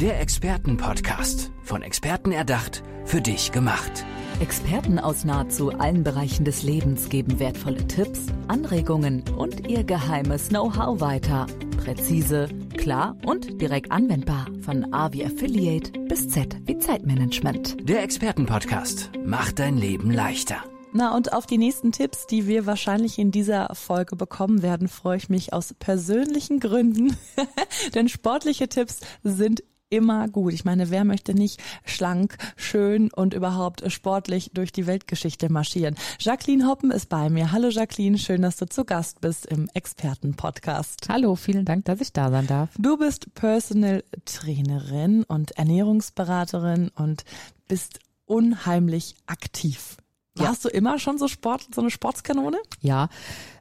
Der Expertenpodcast. Von Experten erdacht, für dich gemacht. Experten aus nahezu allen Bereichen des Lebens geben wertvolle Tipps, Anregungen und ihr geheimes Know-how weiter. Präzise, klar und direkt anwendbar. Von A wie Affiliate bis Z wie Zeitmanagement. Der Expertenpodcast macht dein Leben leichter. Na, und auf die nächsten Tipps, die wir wahrscheinlich in dieser Folge bekommen werden, freue ich mich aus persönlichen Gründen. Denn sportliche Tipps sind immer gut. Ich meine, wer möchte nicht schlank, schön und überhaupt sportlich durch die Weltgeschichte marschieren? Jacqueline Hoppen ist bei mir. Hallo Jacqueline, schön, dass du zu Gast bist im Expertenpodcast. Hallo, vielen Dank, dass ich da sein darf. Du bist Personal Trainerin und Ernährungsberaterin und bist unheimlich aktiv. Warst ja. du immer schon so Sport, so eine Sportskanone? Ja,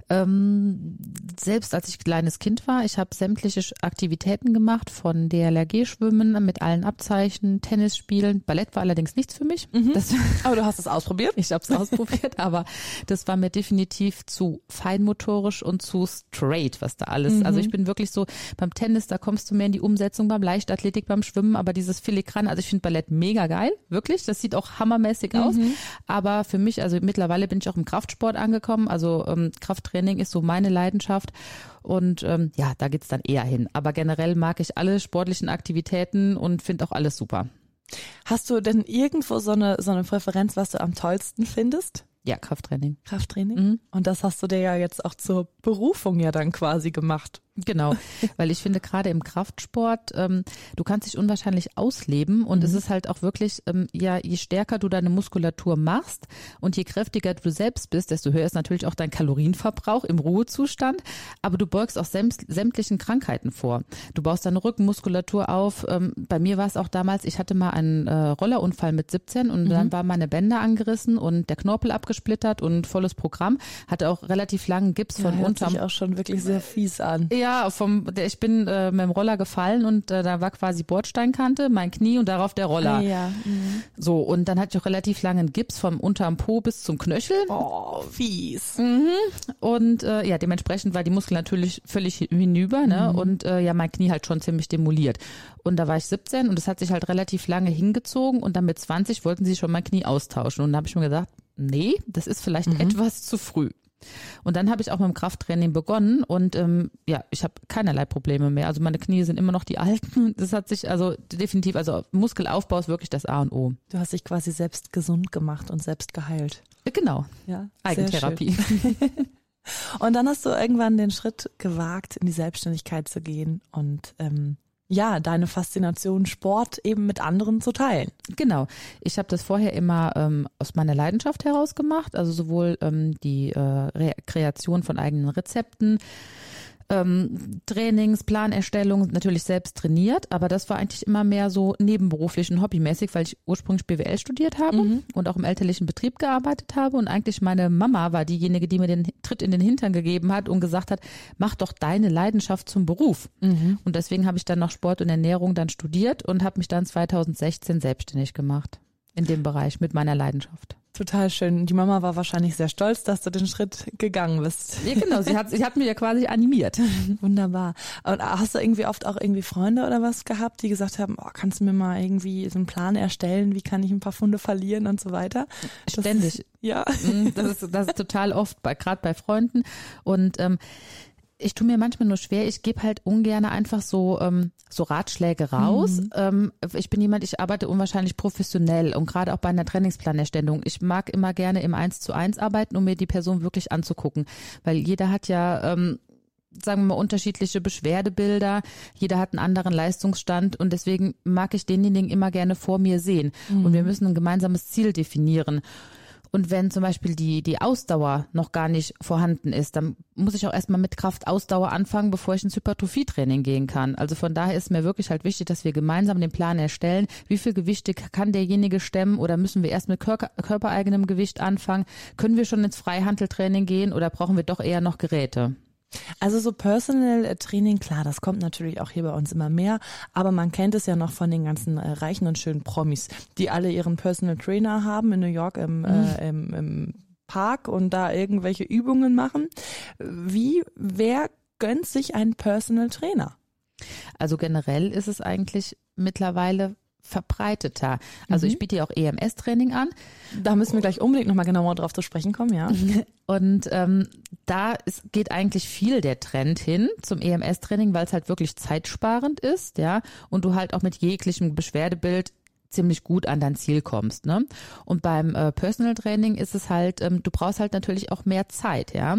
ähm, selbst als ich kleines Kind war, ich habe sämtliche Aktivitäten gemacht, von DLRG-Schwimmen mit allen Abzeichen, Tennis spielen. Ballett war allerdings nichts für mich. Mhm. Das, aber du hast es ausprobiert? Ich habe es ausprobiert, aber das war mir definitiv zu feinmotorisch und zu straight, was da alles. Mhm. Also ich bin wirklich so beim Tennis, da kommst du mehr in die Umsetzung, beim Leichtathletik, beim Schwimmen, aber dieses Filigran, also ich finde Ballett mega geil, wirklich. Das sieht auch hammermäßig mhm. aus. Aber für mich, also mittlerweile bin ich auch im Kraftsport angekommen, also ähm, Krafttraining Training ist so meine Leidenschaft. Und ähm, ja, da geht's dann eher hin. Aber generell mag ich alle sportlichen Aktivitäten und finde auch alles super. Hast du denn irgendwo so eine, so eine Präferenz, was du am tollsten findest? Ja, Krafttraining. Krafttraining? Mhm. Und das hast du dir ja jetzt auch zur Berufung ja dann quasi gemacht. Genau, weil ich finde gerade im Kraftsport, ähm, du kannst dich unwahrscheinlich ausleben und mhm. es ist halt auch wirklich, ähm, ja, je stärker du deine Muskulatur machst und je kräftiger du selbst bist, desto höher ist natürlich auch dein Kalorienverbrauch im Ruhezustand, aber du beugst auch sämtlichen Krankheiten vor. Du baust deine Rückenmuskulatur auf. Ähm, bei mir war es auch damals, ich hatte mal einen äh, Rollerunfall mit 17 und mhm. dann waren meine Bänder angerissen und der Knorpel abgesplittert und volles Programm. Hatte auch relativ langen Gips ja, von hört unterm. Sich auch schon wirklich sehr fies an. Ja, ja, vom, ich bin äh, mit dem Roller gefallen und äh, da war quasi Bordsteinkante, mein Knie und darauf der Roller. Ah, ja. Mhm. So, und dann hatte ich auch relativ langen Gips vom unterm Po bis zum Knöchel. Oh, fies. Mhm. Und äh, ja, dementsprechend war die Muskel natürlich völlig hinüber, ne? Mhm. Und äh, ja, mein Knie halt schon ziemlich demoliert. Und da war ich 17 und es hat sich halt relativ lange hingezogen und dann mit 20 wollten sie schon mein Knie austauschen. Und da habe ich mir gesagt, nee, das ist vielleicht mhm. etwas zu früh. Und dann habe ich auch mit dem Krafttraining begonnen und ähm, ja, ich habe keinerlei Probleme mehr. Also meine Knie sind immer noch die alten. Das hat sich also definitiv, also Muskelaufbau ist wirklich das A und O. Du hast dich quasi selbst gesund gemacht und selbst geheilt. Genau. Ja. Eigentherapie. und dann hast du irgendwann den Schritt gewagt, in die Selbstständigkeit zu gehen und ähm, ja, deine Faszination Sport eben mit anderen zu teilen. Genau. Ich habe das vorher immer ähm, aus meiner Leidenschaft heraus gemacht, also sowohl ähm, die äh, Kreation von eigenen Rezepten, ähm, Trainings, Planerstellung natürlich selbst trainiert, aber das war eigentlich immer mehr so nebenberuflich und hobbymäßig, weil ich ursprünglich BWL studiert habe mhm. und auch im elterlichen Betrieb gearbeitet habe und eigentlich meine Mama war diejenige, die mir den Tritt in den Hintern gegeben hat und gesagt hat, mach doch deine Leidenschaft zum Beruf. Mhm. Und deswegen habe ich dann noch Sport und Ernährung dann studiert und habe mich dann 2016 selbstständig gemacht in dem Bereich mit meiner Leidenschaft. Total schön. Die Mama war wahrscheinlich sehr stolz, dass du den Schritt gegangen bist. Ja, genau. Sie hat, sie hat mich ja quasi animiert. Wunderbar. Und hast du irgendwie oft auch irgendwie Freunde oder was gehabt, die gesagt haben, oh, kannst du mir mal irgendwie so einen Plan erstellen, wie kann ich ein paar Funde verlieren und so weiter? Ständig. Ja. Mhm, das ist, das ist total oft, bei, gerade bei Freunden. Und ähm, ich tue mir manchmal nur schwer, ich gebe halt ungern einfach so, ähm, so Ratschläge raus. Mhm. Ähm, ich bin jemand, ich arbeite unwahrscheinlich professionell und gerade auch bei einer Trainingsplanerstellung. Ich mag immer gerne im Eins zu eins arbeiten, um mir die Person wirklich anzugucken. Weil jeder hat ja ähm, sagen wir mal, unterschiedliche Beschwerdebilder. Jeder hat einen anderen Leistungsstand und deswegen mag ich denjenigen immer gerne vor mir sehen. Mhm. Und wir müssen ein gemeinsames Ziel definieren. Und wenn zum Beispiel die, die Ausdauer noch gar nicht vorhanden ist, dann muss ich auch erstmal mit Kraft-Ausdauer anfangen, bevor ich ins Hypertrophie-Training gehen kann. Also von daher ist mir wirklich halt wichtig, dass wir gemeinsam den Plan erstellen, wie viel Gewichte kann derjenige stemmen oder müssen wir erst mit Körper, körpereigenem Gewicht anfangen? Können wir schon ins Freihandeltraining gehen oder brauchen wir doch eher noch Geräte? Also so Personal äh, Training, klar, das kommt natürlich auch hier bei uns immer mehr, aber man kennt es ja noch von den ganzen äh, reichen und schönen Promis, die alle ihren Personal Trainer haben in New York im, äh, mhm. äh, im, im Park und da irgendwelche Übungen machen. Wie, wer gönnt sich einen Personal Trainer? Also generell ist es eigentlich mittlerweile verbreiteter. Also Mhm. ich biete ja auch EMS-Training an Da müssen wir gleich unbedingt nochmal genauer drauf zu sprechen kommen, ja. und ähm, da ist, geht eigentlich viel der Trend hin zum EMS-Training, weil es halt wirklich zeitsparend ist, ja, und du halt auch mit jeglichem Beschwerdebild ziemlich gut an dein Ziel kommst. Ne? Und beim äh, Personal Training ist es halt, ähm, du brauchst halt natürlich auch mehr Zeit, ja.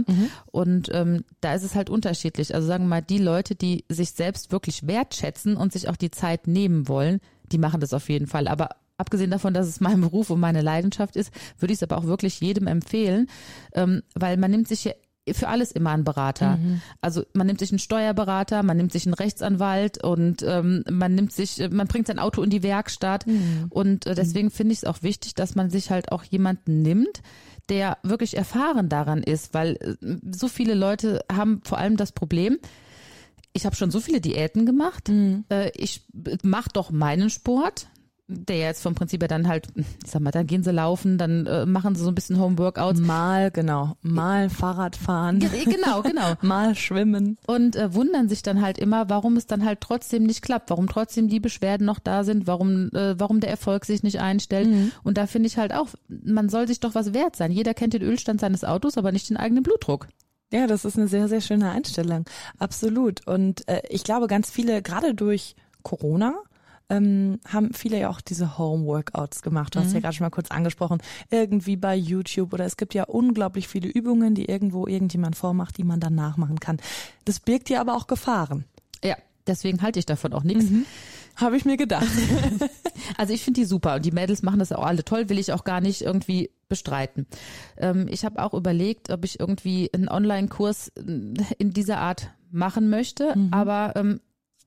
Und ähm, da ist es halt unterschiedlich. Also sagen wir mal, die Leute, die sich selbst wirklich wertschätzen und sich auch die Zeit nehmen wollen, die machen das auf jeden Fall. Aber abgesehen davon, dass es mein Beruf und meine Leidenschaft ist, würde ich es aber auch wirklich jedem empfehlen, ähm, weil man nimmt sich ja für alles immer einen Berater. Also man nimmt sich einen Steuerberater, man nimmt sich einen Rechtsanwalt und ähm, man nimmt sich, man bringt sein Auto in die Werkstatt. Und äh, deswegen finde ich es auch wichtig, dass man sich halt auch jemanden nimmt, der wirklich erfahren daran ist, weil äh, so viele Leute haben vor allem das Problem, ich habe schon so viele Diäten gemacht. Äh, ich mache doch meinen Sport, der jetzt vom Prinzip her dann halt, ich sag mal, dann gehen sie laufen, dann äh, machen sie so ein bisschen Homeworkouts. Mal, genau, mal Fahrrad fahren, Ge- Genau, genau. mal schwimmen. Und äh, wundern sich dann halt immer, warum es dann halt trotzdem nicht klappt, warum trotzdem die Beschwerden noch da sind, warum, äh, warum der Erfolg sich nicht einstellt. Und da finde ich halt auch, man soll sich doch was wert sein. Jeder kennt den Ölstand seines Autos, aber nicht den eigenen Blutdruck. Ja, das ist eine sehr, sehr schöne Einstellung. Absolut. Und äh, ich glaube, ganz viele, gerade durch Corona, ähm, haben viele ja auch diese Home-Workouts gemacht. Du hast ja gerade schon mal kurz angesprochen. Irgendwie bei YouTube oder es gibt ja unglaublich viele Übungen, die irgendwo irgendjemand vormacht, die man dann nachmachen kann. Das birgt ja aber auch Gefahren. Ja, deswegen halte ich davon auch nichts. Habe ich mir gedacht. Also ich finde die super und die Mädels machen das auch alle toll, will ich auch gar nicht irgendwie bestreiten. Ähm, ich habe auch überlegt, ob ich irgendwie einen Online-Kurs äh, in dieser Art machen möchte, aber ähm,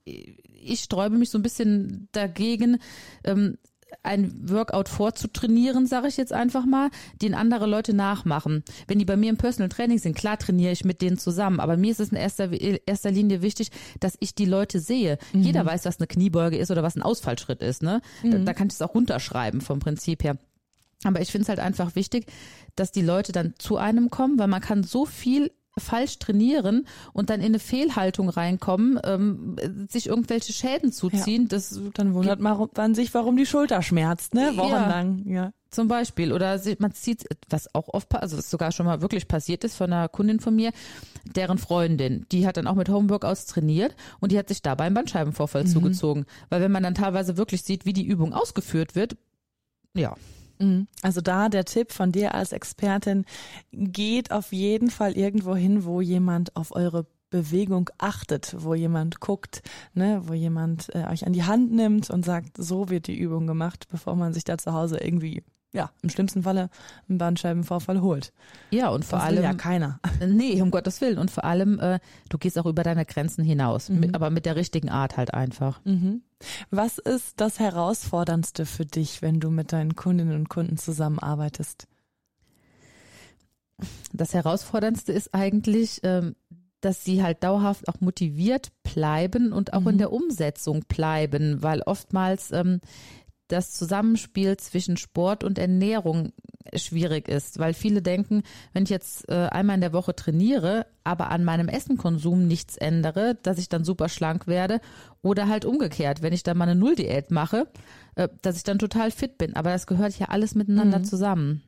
ich sträube mich so ein bisschen dagegen, ähm, ein Workout vorzutrainieren, sage ich jetzt einfach mal, den andere Leute nachmachen. Wenn die bei mir im Personal Training sind, klar trainiere ich mit denen zusammen, aber mir ist es in erster, erster Linie wichtig, dass ich die Leute sehe. Jeder weiß, was eine Kniebeuge ist oder was ein Ausfallschritt ist. Ne? Da, da kann ich es auch runterschreiben vom Prinzip her. Aber ich finde es halt einfach wichtig, dass die Leute dann zu einem kommen, weil man kann so viel falsch trainieren und dann in eine Fehlhaltung reinkommen, ähm, sich irgendwelche Schäden zuziehen. Das Dann wundert man sich, warum die Schulter schmerzt, ne? Wochenlang. Ja. zum Beispiel. Oder man zieht, was auch oft, also was sogar schon mal wirklich passiert ist von einer Kundin von mir, deren Freundin, die hat dann auch mit Homeworkouts trainiert und die hat sich dabei einen Bandscheibenvorfall zugezogen. Weil wenn man dann teilweise wirklich sieht, wie die Übung ausgeführt wird, ja, Mhm. Also da der Tipp von dir als Expertin, geht auf jeden Fall irgendwo hin, wo jemand auf eure Bewegung achtet, wo jemand guckt, ne, wo jemand äh, euch an die Hand nimmt und sagt, so wird die Übung gemacht, bevor man sich da zu Hause irgendwie, ja, im schlimmsten Falle einen Bandscheibenvorfall holt. ja und vor Das will allem ja keiner. Nee, um Gottes Willen. Und vor allem, äh, du gehst auch über deine Grenzen hinaus, mit, aber mit der richtigen Art halt einfach. Mhm. Was ist das Herausforderndste für dich, wenn du mit deinen Kundinnen und Kunden zusammenarbeitest? Das Herausforderndste ist eigentlich, ähm, dass sie halt dauerhaft auch motiviert bleiben und auch in der Umsetzung bleiben, weil oftmals ähm, das Zusammenspiel zwischen Sport und Ernährung schwierig ist, weil viele denken, wenn ich jetzt äh, einmal in der Woche trainiere, aber an meinem Essenkonsum nichts ändere, dass ich dann super schlank werde oder halt umgekehrt, wenn ich dann mal eine Nulldiät mache, äh, dass ich dann total fit bin. Aber das gehört ja alles miteinander zusammen.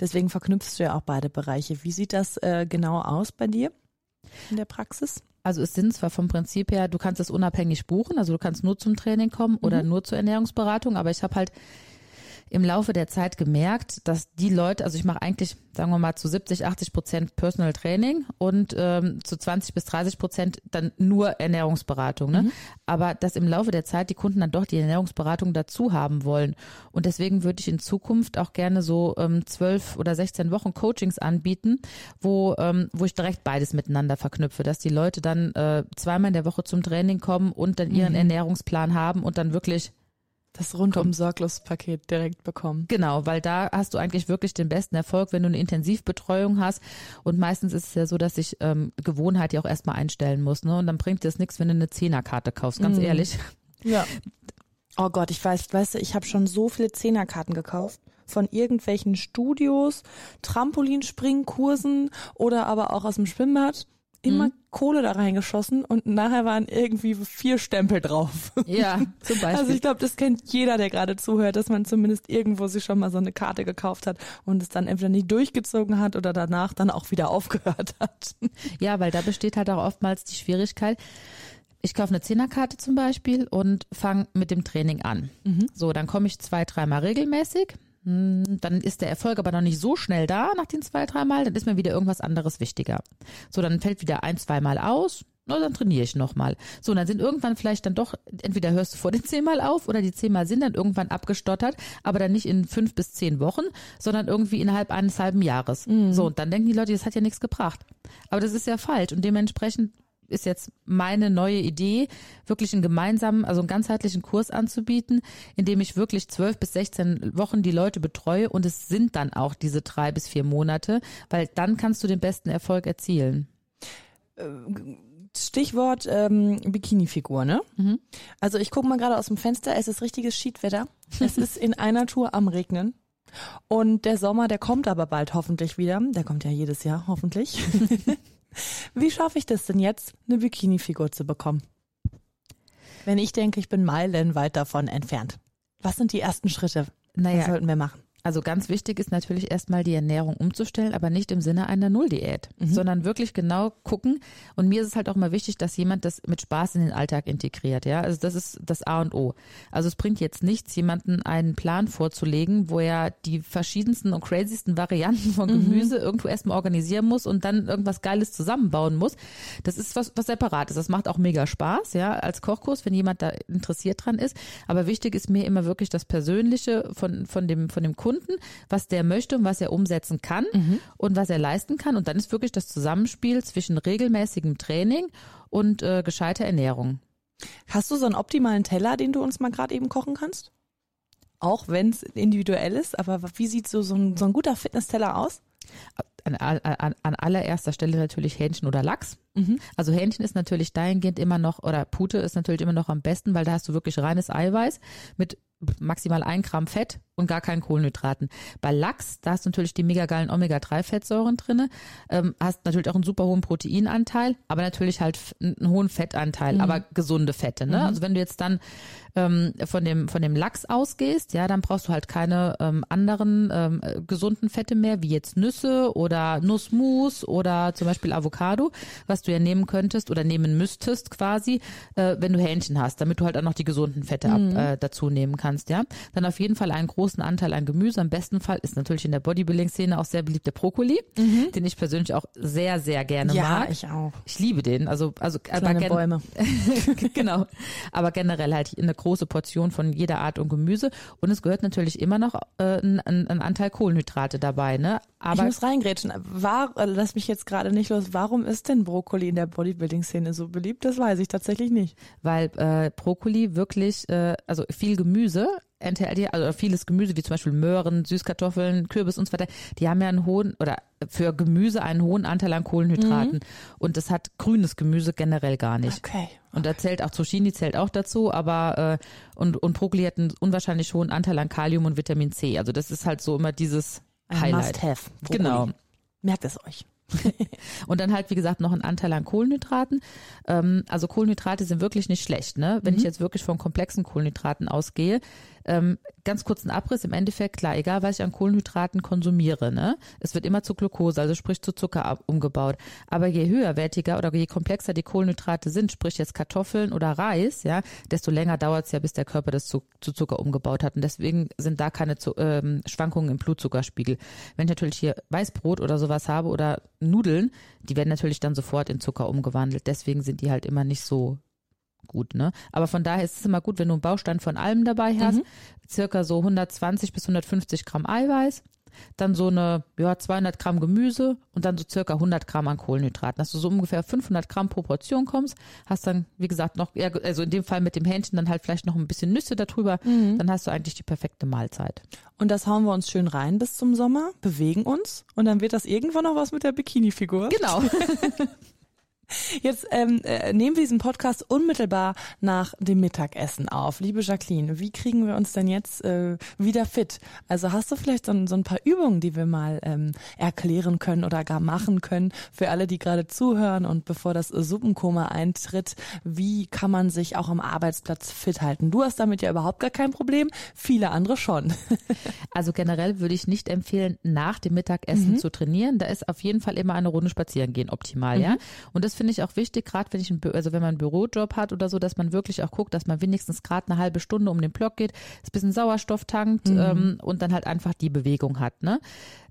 Deswegen verknüpfst du ja auch beide Bereiche. Wie sieht das äh, genau aus bei dir in der Praxis? Also es sind zwar vom Prinzip her, du kannst es unabhängig buchen, also du kannst nur zum Training kommen oder nur zur Ernährungsberatung, aber ich habe halt im Laufe der Zeit gemerkt, dass die Leute, also ich mache eigentlich, sagen wir mal, zu 70, 80 Prozent Personal Training und ähm, zu 20 bis 30 Prozent dann nur Ernährungsberatung. Ne? Aber dass im Laufe der Zeit die Kunden dann doch die Ernährungsberatung dazu haben wollen. Und deswegen würde ich in Zukunft auch gerne so ähm, 12 oder 16 Wochen Coachings anbieten, wo, ähm, wo ich direkt beides miteinander verknüpfe, dass die Leute dann äh, zweimal in der Woche zum Training kommen und dann ihren Ernährungsplan haben und dann wirklich Das rundum sorglos Paket direkt bekommen. Genau, weil da hast du eigentlich wirklich den besten Erfolg, wenn du eine Intensivbetreuung hast. Und meistens ist es ja so, dass sich ähm, Gewohnheit ja auch erstmal einstellen muss. Ne? Und dann bringt dir das nichts, wenn du eine Zehnerkarte kaufst, ganz ehrlich. Ja. Oh Gott, ich weiß, weißt du, ich habe schon so viele Zehnerkarten gekauft von irgendwelchen Studios, Trampolinspringkursen oder aber auch aus dem Schwimmbad. Immer Mhm. Kohle da reingeschossen und nachher waren irgendwie vier Stempel drauf. Ja, zum Beispiel. Also ich glaube, das kennt jeder, der gerade zuhört, dass man zumindest irgendwo sich schon mal so eine Karte gekauft hat und es dann entweder nicht durchgezogen hat oder danach dann auch wieder aufgehört hat. Ja, weil da besteht halt auch oftmals die Schwierigkeit. Ich kaufe eine Zehnerkarte zum Beispiel und fange mit dem Training an. So, dann komme ich zwei, dreimal regelmäßig. Hm, Dann ist der Erfolg aber noch nicht so schnell da nach den zwei, dreimal. Dann ist mir wieder irgendwas anderes wichtiger. So, dann fällt wieder ein, zweimal aus. Na, dann trainiere ich nochmal. So, und dann sind irgendwann vielleicht dann doch, entweder hörst du vor den zehnmal auf oder die zehnmal sind dann irgendwann abgestottert, aber dann nicht in fünf bis zehn Wochen, sondern irgendwie innerhalb eines halben Jahres. So, und dann denken die Leute, das hat ja nichts gebracht. Aber das ist ja falsch und dementsprechend ist jetzt meine neue Idee, wirklich einen gemeinsamen, also einen ganzheitlichen Kurs anzubieten, in dem ich wirklich zwölf bis 16 Wochen die Leute betreue und es sind dann auch diese drei bis vier Monate, weil dann kannst du den besten Erfolg erzielen. Stichwort ähm, Bikini-Figur, ne? Also ich gucke mal gerade aus dem Fenster, es ist richtiges Schiedwetter. Es ist in einer Tour am Regnen. Und der Sommer, der kommt aber bald hoffentlich wieder. Der kommt ja jedes Jahr, hoffentlich. Wie schaffe ich das denn jetzt, eine Bikini-Figur zu bekommen? Wenn ich denke, ich bin meilenweit davon entfernt. Was sind die ersten Schritte? Naja. Was sollten wir machen? Also ganz wichtig ist natürlich erstmal die Ernährung umzustellen, aber nicht im Sinne einer Nulldiät, sondern wirklich genau gucken. Und mir ist es halt auch immer wichtig, dass jemand das mit Spaß in den Alltag integriert. Ja, also das ist das A und O. Also es bringt jetzt nichts, jemanden einen Plan vorzulegen, wo er die verschiedensten und crazysten Varianten von Gemüse irgendwo erstmal organisieren muss und dann irgendwas Geiles zusammenbauen muss. Das ist was, was separat ist. Das macht auch mega Spaß, ja, als Kochkurs, wenn jemand da interessiert dran ist. Aber wichtig ist mir immer wirklich das Persönliche von, von dem, von dem Kunden, was der möchte und was er umsetzen kann und was er leisten kann. Und dann ist wirklich das Zusammenspiel zwischen regelmäßigem Training und äh, gescheiter Ernährung. Hast du so einen optimalen Teller, den du uns mal gerade eben kochen kannst? Auch wenn es individuell ist, aber wie sieht so, so, ein, so ein guter Fitnessteller aus? An, an, an allererster Stelle natürlich Hähnchen oder Lachs. Also Hähnchen ist natürlich dahingehend immer noch, oder Pute ist natürlich immer noch am besten, weil da hast du wirklich reines Eiweiß mit maximal ein Gramm Fett und gar keinen Kohlenhydraten. Bei Lachs, da hast du natürlich die mega geilen Omega-3-Fettsäuren drinne, ähm, hast natürlich auch einen super hohen Proteinanteil, aber natürlich halt einen hohen Fettanteil, aber gesunde Fette. Ne? Also wenn du jetzt dann ähm, von dem von dem Lachs ausgehst, ja, dann brauchst du halt keine ähm, anderen ähm, äh, gesunden Fette mehr, wie jetzt Nüsse oder Nussmus oder zum Beispiel Avocado, was du ja nehmen könntest oder nehmen müsstest quasi, äh, wenn du Hähnchen hast, damit du halt auch noch die gesunden Fette ab, äh, dazu nehmen kannst, ja. Dann auf jeden Fall einen großen Anteil an Gemüse. Am besten Fall ist natürlich in der Bodybuilding-Szene auch sehr beliebt der Brokkoli, den ich persönlich auch sehr, sehr gerne mag. ich auch. Ich liebe den. Also, also aber Kleine gen- Bäume. genau. Aber generell halt eine große Portion von jeder Art und Gemüse. Und es gehört natürlich immer noch äh, ein, ein, Anteil Kohlenhydrate dabei, ne? ich Aber muss reingrätschen. War, äh, lass mich jetzt gerade nicht los. Warum ist denn Brokkoli in der Bodybuilding-Szene so beliebt? Das weiß ich tatsächlich nicht. weil äh, Brokkoli wirklich, äh, also viel Gemüse enthält ja, also vieles Gemüse, wie zum Beispiel Möhren, Süßkartoffeln, Kürbis und so weiter, die haben ja einen hohen, oder für Gemüse einen hohen Anteil an Kohlenhydraten. Und das hat grünes Gemüse generell gar nicht. Okay. Und da zählt auch Zucchini zählt auch dazu, aber äh, und, und Brokkoli hat einen unwahrscheinlich hohen Anteil an Kalium und Vitamin C. Also das ist halt so immer dieses Ein Highlight. Must-have. Brokkoli. Genau. Merkt es euch. Und dann halt, wie gesagt, noch ein Anteil an Kohlenhydraten. Ähm, also Kohlenhydrate sind wirklich nicht schlecht, ne? Wenn ich jetzt wirklich von komplexen Kohlenhydraten ausgehe. Ähm, ganz kurz ein Abriss, im Endeffekt, klar, egal was ich an Kohlenhydraten konsumiere, ne? Es wird immer zu Glucose, also sprich zu Zucker ab, umgebaut. Aber je höherwertiger oder je komplexer die Kohlenhydrate sind, sprich jetzt Kartoffeln oder Reis, ja, desto länger dauert es ja, bis der Körper das zu, zu Zucker umgebaut hat. Und deswegen sind da keine zu, ähm, Schwankungen im Blutzuckerspiegel. Wenn ich natürlich hier Weißbrot oder sowas habe oder Nudeln, die werden natürlich dann sofort in Zucker umgewandelt. Deswegen sind die halt immer nicht so gut, ne? Aber von daher ist es immer gut, wenn du einen Baustein von allem dabei hast, circa so 120 bis 150 Gramm Eiweiß, dann so eine, ja, 200 Gramm Gemüse und dann so circa 100 Gramm an Kohlenhydraten. Dass du so ungefähr 500 Gramm pro Portion kommst, hast dann, wie gesagt, noch, ja, also in dem Fall mit dem Hähnchen dann halt vielleicht noch ein bisschen Nüsse darüber, dann hast du eigentlich die perfekte Mahlzeit. Und das hauen wir uns schön rein bis zum Sommer, bewegen uns und dann wird das irgendwann noch was mit der Bikini-Figur. Genau. Jetzt ähm, äh, nehmen wir diesen Podcast unmittelbar nach dem Mittagessen auf. Liebe Jacqueline, wie kriegen wir uns denn jetzt äh, wieder fit? Also hast du vielleicht so, so ein paar Übungen, die wir mal ähm, erklären können oder gar machen können für alle, die gerade zuhören und bevor das Suppenkoma eintritt, wie kann man sich auch am Arbeitsplatz fit halten? Du hast damit ja überhaupt gar kein Problem, viele andere schon. Also generell würde ich nicht empfehlen, nach dem Mittagessen Mhm. zu trainieren. Da ist auf jeden Fall immer eine Runde spazieren gehen optimal, ja. Mhm. Und das finde ich auch wichtig, gerade wenn ich ein, also wenn man einen Bürojob hat oder so, dass man wirklich auch guckt, dass man wenigstens gerade eine halbe Stunde um den Block geht, ein bisschen Sauerstoff tankt Mhm. ähm, und dann halt einfach die Bewegung hat, ne?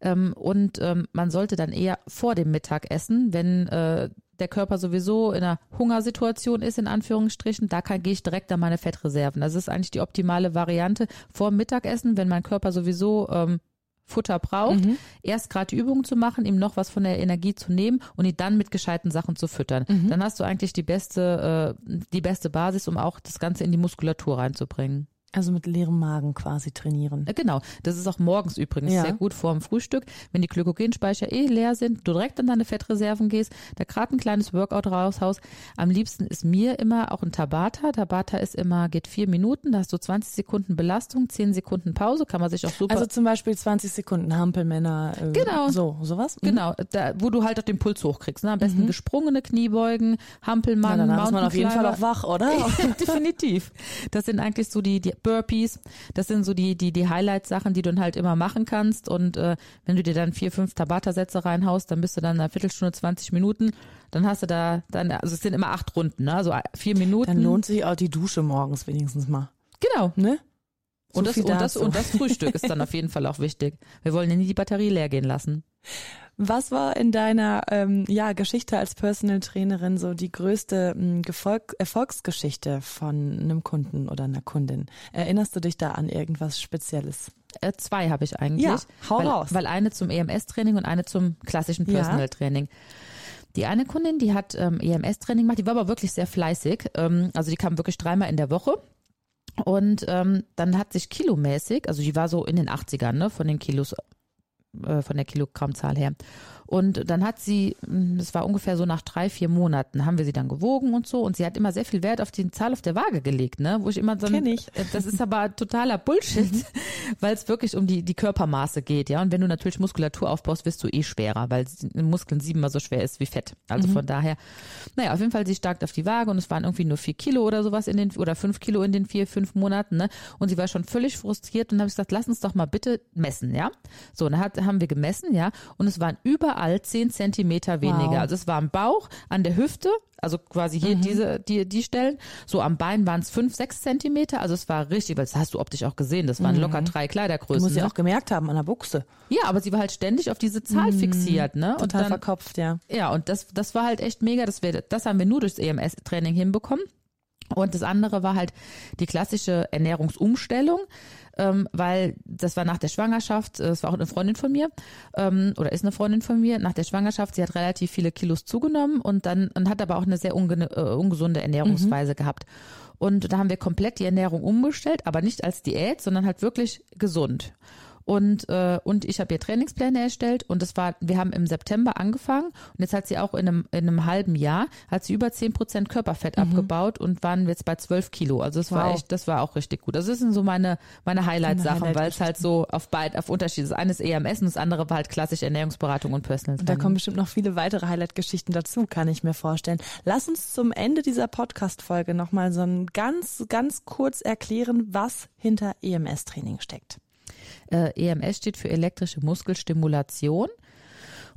Ähm, und ähm, man sollte dann eher vor dem Mittagessen, wenn äh, der Körper sowieso in einer Hungersituation ist, in Anführungsstrichen, da kann, gehe ich direkt an meine Fettreserven. Das ist eigentlich die optimale Variante vor Mittagessen, wenn mein Körper sowieso ähm, Futter braucht, Mhm. erst gerade die Übung zu machen, ihm noch was von der Energie zu nehmen und ihn dann mit gescheiten Sachen zu füttern. Mhm. Dann hast du eigentlich die beste, äh, die beste Basis, um auch das Ganze in die Muskulatur reinzubringen. Also mit leerem Magen quasi trainieren. Äh, Genau, das ist auch morgens übrigens Ja. sehr gut vor dem Frühstück, wenn die Glykogenspeicher eh leer sind, du direkt an deine Fettreserven gehst, da gerade ein kleines Workout raushaust. Am liebsten ist mir immer auch ein Tabata. Tabata ist immer, geht vier Minuten, da hast du 20 Sekunden Belastung, 10 Sekunden Pause, kann man sich auch super Also zum Beispiel 20 Sekunden Hampelmänner. Äh, Genau. So, sowas? Mhm. Genau, da, wo du halt auch den Puls hochkriegst. Ne? Am besten gesprungene Kniebeugen, Na, Hampelmann, danach ist man auf jeden Fall auch wach, oder? Definitiv. Das sind eigentlich so die, die Burpees. Das sind so die, die, die Highlight-Sachen, die du dann halt immer machen kannst. Und äh, wenn du dir dann vier, fünf Tabata-Sätze reinhaust, dann bist du dann in einer Viertelstunde, 20 Minuten. Dann hast du da, dann, also es sind immer acht Runden, ne? Also vier Minuten. Dann lohnt sich auch die Dusche morgens wenigstens mal. Genau. Ne? So Und das, und, das, und das Frühstück ist dann auf jeden Fall auch wichtig. Wir wollen ja nie die Batterie leer gehen lassen. Was war in deiner ähm, ja, Geschichte als Personal Trainerin so die größte ähm, Gefolg Erfolgsgeschichte von einem Kunden oder einer Kundin? Erinnerst du dich da an irgendwas Spezielles? Äh, zwei habe ich eigentlich. Ja, hau weil, raus. Weil eine zum EMS-Training und eine zum klassischen Ja. Personal-Training. Die eine Kundin, die hat ähm, EMS-Training gemacht, die war aber wirklich sehr fleißig. Ähm, also die kam wirklich dreimal in der Woche. Und ähm, dann hat sich kilomäßig, also die war so in den 80ern, ne, von den Kilos, äh, von der Kilogrammzahl her. Und dann hat sie, mh, das war ungefähr so nach drei, vier Monaten, haben wir sie dann gewogen und so. Und sie hat immer sehr viel Wert auf die Zahl auf der Waage gelegt, ne? Wo ich immer so, Kenn ich. Äh, das ist aber totaler Bullshit, weil es wirklich um die, die Körpermaße geht, ja. Und wenn du natürlich Muskulatur aufbaust, wirst du eh schwerer, weil Muskeln siebenmal so schwer ist wie Fett. Also von daher, naja, auf jeden Fall sie stark auf die Waage und es waren irgendwie nur vier Kilo oder sowas in den, oder fünf Kilo in den vier, fünf Monaten, ne? Und sie war schon völlig frustriert und habe ich gesagt, lass uns doch mal bitte messen, ja. So, und dann hat, haben wir gemessen, ja. Und es waren überall zehn Zentimeter weniger. Wow. Also es war am Bauch, an der Hüfte, also quasi Mhm. hier diese, die, die Stellen. So am Bein waren es fünf, sechs Zentimeter. Also es war richtig, weil das hast du optisch auch gesehen. Das waren locker drei Du Kleidergrößen. musst ja ne? auch gemerkt haben an der Buchse. ja, aber sie war halt ständig auf diese Zahl fixiert, ne? Und Total dann, verkopft, ja. ja, und das, das war halt echt mega. Das, wir, das haben wir nur durchs EMS-Training hinbekommen. Und das andere war halt die klassische Ernährungsumstellung, ähm, weil das war nach der Schwangerschaft, äh, das war auch eine Freundin von mir ähm, oder ist eine Freundin von mir. Nach der Schwangerschaft, sie hat relativ viele Kilos zugenommen und dann und hat aber auch eine sehr unge äh, ungesunde Ernährungsweise gehabt. Und da haben wir komplett die Ernährung umgestellt, aber nicht als Diät, sondern halt wirklich gesund. Und, äh, und ich habe ihr Trainingspläne erstellt und das war, wir haben im September angefangen und jetzt hat sie auch in einem, in einem halben Jahr, hat sie über 10 Prozent Körperfett abgebaut und waren jetzt bei 12 Kilo. Also es war Mhm. Wow. echt, das war auch richtig gut. Also das sind so meine, meine Highlight-Sachen, Highlight- weil es halt so auf beid, auf Unterschied ist. Das eine ist EMS und das andere war halt klassische Ernährungsberatung und Personal Und da kommen bestimmt noch viele weitere Highlight-Geschichten dazu, kann ich mir vorstellen. Lass uns zum Ende dieser Podcast-Folge nochmal so ein ganz, ganz kurz erklären, was hinter EMS-Training steckt. Äh, EMS steht für elektrische Muskelstimulation.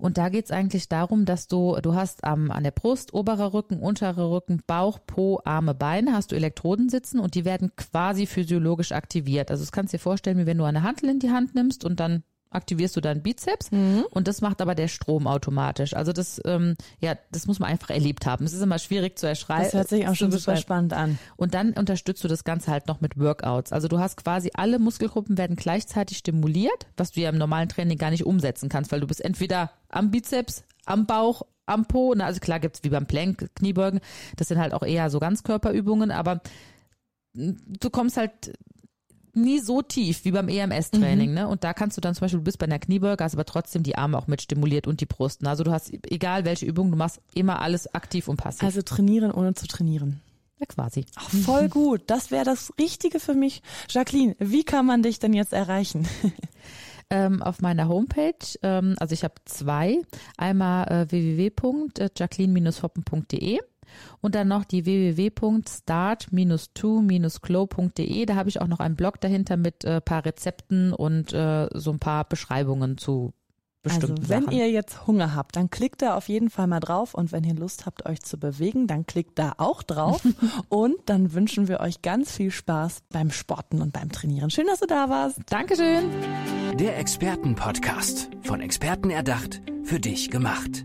Und da geht's eigentlich darum, dass du, du hast am, an der Brust, oberer Rücken, unterer Rücken, Bauch, Po, Arme, Beine, hast du Elektroden sitzen und die werden quasi physiologisch aktiviert. Also das kannst du dir vorstellen, wie wenn du eine Hantel in die Hand nimmst und dann aktivierst du deinen Bizeps und das macht aber der Strom automatisch. Also das, ähm, ja, das muss man einfach erlebt haben. Es ist immer schwierig zu erschreiben. Das hört sich auch schon super spannend an. Und dann unterstützt du das Ganze halt noch mit Workouts. Also du hast quasi alle Muskelgruppen werden gleichzeitig stimuliert, was du ja im normalen Training gar nicht umsetzen kannst, weil du bist entweder am Bizeps, am Bauch, am Po. Na, also klar gibt's wie beim Plank, Kniebeugen, das sind halt auch eher so Ganzkörperübungen, aber du kommst halt nie so tief wie beim EMS-Training, ne? Und da kannst du dann zum Beispiel, du bist bei einer Kniebeuge, hast aber trotzdem die Arme auch mit stimuliert und die Brust. Also du hast, egal welche Übung du machst, immer alles aktiv und passiv. Also trainieren ohne zu trainieren. Ja, quasi. Ach, voll gut. Das wäre das Richtige für mich. Jacqueline, wie kann man dich denn jetzt erreichen? ähm, auf meiner Homepage, ähm, also ich habe zwei, einmal äh, www.jacqueline-hoppen.de und dann noch die www.start-to-glow.de. Da habe ich auch noch einen Blog dahinter mit äh, paar Rezepten und äh, so ein paar Beschreibungen zu bestimmten Also wenn Sachen. ihr jetzt Hunger habt, dann klickt da auf jeden Fall mal drauf und wenn ihr Lust habt, euch zu bewegen, dann klickt da auch drauf und dann wünschen wir euch ganz viel Spaß beim Sporten und beim Trainieren. Schön, dass du da warst. Dankeschön. Der Expertenpodcast. Von Experten erdacht, für dich gemacht.